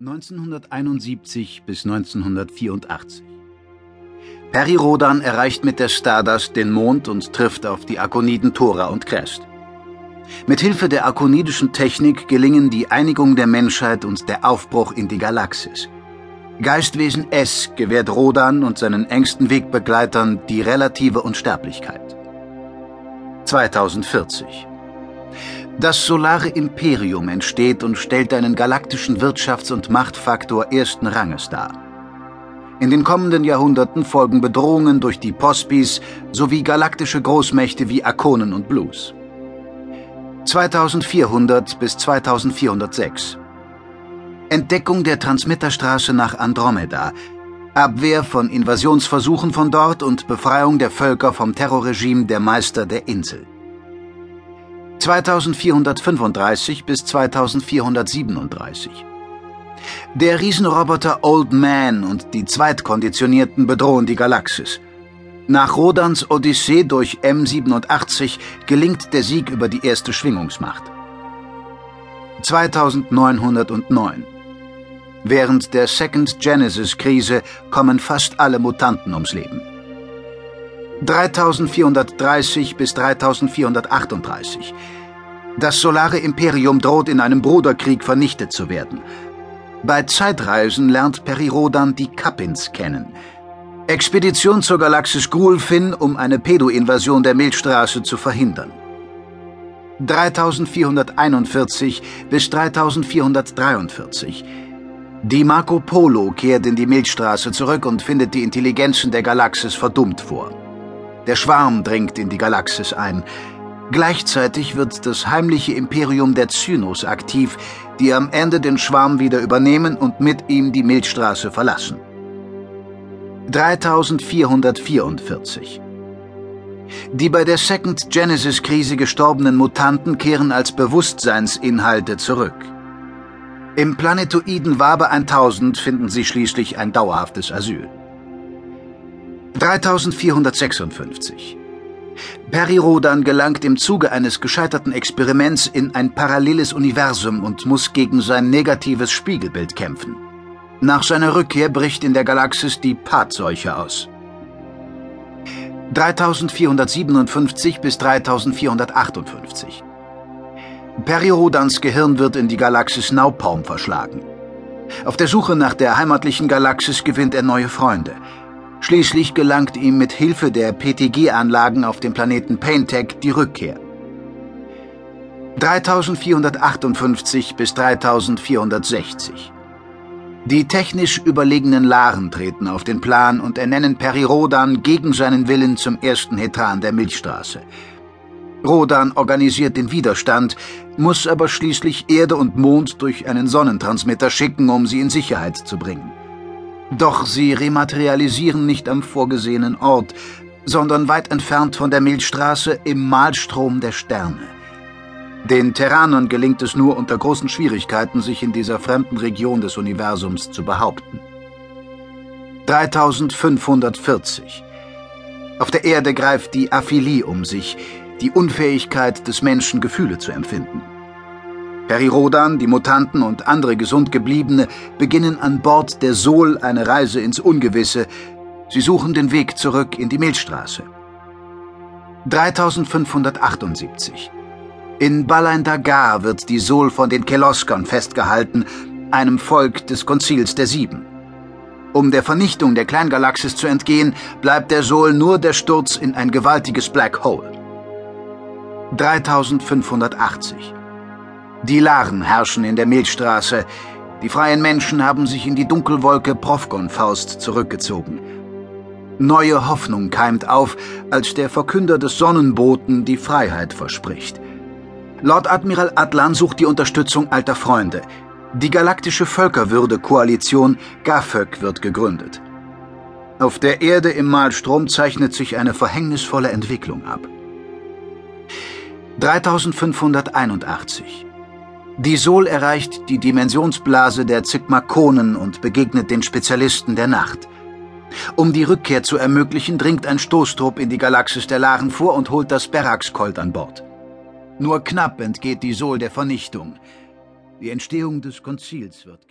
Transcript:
1971 bis 1984. Peri Rodan erreicht mit der Stardust den Mond und trifft auf die Akoniden Thora und Crest. Mit Hilfe der akonidischen Technik gelingen die Einigung der Menschheit und der Aufbruch in die Galaxis. Geistwesen S gewährt Rodan und seinen engsten Wegbegleitern die relative Unsterblichkeit. 2040 das solare Imperium entsteht und stellt einen galaktischen Wirtschafts- und Machtfaktor ersten Ranges dar. In den kommenden Jahrhunderten folgen Bedrohungen durch die Pospis sowie galaktische Großmächte wie Akonen und Blues. 2400 bis 2406 Entdeckung der Transmitterstraße nach Andromeda, Abwehr von Invasionsversuchen von dort und Befreiung der Völker vom Terrorregime der Meister der Insel. 2435 bis 2437. Der Riesenroboter Old Man und die Zweitkonditionierten bedrohen die Galaxis. Nach Rodans Odyssee durch M87 gelingt der Sieg über die erste Schwingungsmacht. 2909 Während der Second Genesis-Krise kommen fast alle Mutanten ums Leben. 3430 bis 3438. Das solare Imperium droht in einem Bruderkrieg vernichtet zu werden. Bei Zeitreisen lernt Perirodan die Kappins kennen. Expedition zur Galaxis Gulfin, um eine Pedo-Invasion der Milchstraße zu verhindern. 3441 bis 3443. Die Marco Polo kehrt in die Milchstraße zurück und findet die Intelligenzen der Galaxis verdummt vor. Der Schwarm dringt in die Galaxis ein. Gleichzeitig wird das heimliche Imperium der Zynos aktiv, die am Ende den Schwarm wieder übernehmen und mit ihm die Milchstraße verlassen. 3444 Die bei der Second Genesis-Krise gestorbenen Mutanten kehren als Bewusstseinsinhalte zurück. Im Planetoiden Wabe 1000 finden sie schließlich ein dauerhaftes Asyl. 3456. Perirodan gelangt im Zuge eines gescheiterten Experiments in ein paralleles Universum und muss gegen sein negatives Spiegelbild kämpfen. Nach seiner Rückkehr bricht in der Galaxis die Patseuche aus. 3457 bis 3458. Perirodans Gehirn wird in die Galaxis Naupaum verschlagen. Auf der Suche nach der heimatlichen Galaxis gewinnt er neue Freunde – Schließlich gelangt ihm mit Hilfe der PTG-Anlagen auf dem Planeten Paintech die Rückkehr. 3458 bis 3460. Die technisch überlegenen Laren treten auf den Plan und ernennen Peri Rodan gegen seinen Willen zum ersten Hetran der Milchstraße. Rodan organisiert den Widerstand, muss aber schließlich Erde und Mond durch einen Sonnentransmitter schicken, um sie in Sicherheit zu bringen. Doch sie rematerialisieren nicht am vorgesehenen Ort, sondern weit entfernt von der Milchstraße im Malstrom der Sterne. Den Terranern gelingt es nur unter großen Schwierigkeiten, sich in dieser fremden Region des Universums zu behaupten. 3540 Auf der Erde greift die Aphilie um sich, die Unfähigkeit des Menschen Gefühle zu empfinden. Perirodan, die Mutanten und andere Gesundgebliebene beginnen an Bord der Sol eine Reise ins Ungewisse. Sie suchen den Weg zurück in die Milchstraße. 3578 In Balain Dagar wird die Sol von den Keloskern festgehalten, einem Volk des Konzils der Sieben. Um der Vernichtung der Kleingalaxis zu entgehen, bleibt der Sol nur der Sturz in ein gewaltiges Black Hole. 3580 die Laren herrschen in der Milchstraße. Die freien Menschen haben sich in die Dunkelwolke Profgon-Faust zurückgezogen. Neue Hoffnung keimt auf, als der Verkünder des Sonnenboten die Freiheit verspricht. Lord Admiral Atlan sucht die Unterstützung alter Freunde. Die galaktische Völkerwürde-Koalition GAFÖK wird gegründet. Auf der Erde im Malstrom zeichnet sich eine verhängnisvolle Entwicklung ab. 3581 die Sol erreicht die Dimensionsblase der Zygmakonen und begegnet den Spezialisten der Nacht. Um die Rückkehr zu ermöglichen, dringt ein Stoßtrupp in die Galaxis der Laren vor und holt das Berax-Colt an Bord. Nur knapp entgeht die Sol der Vernichtung. Die Entstehung des Konzils wird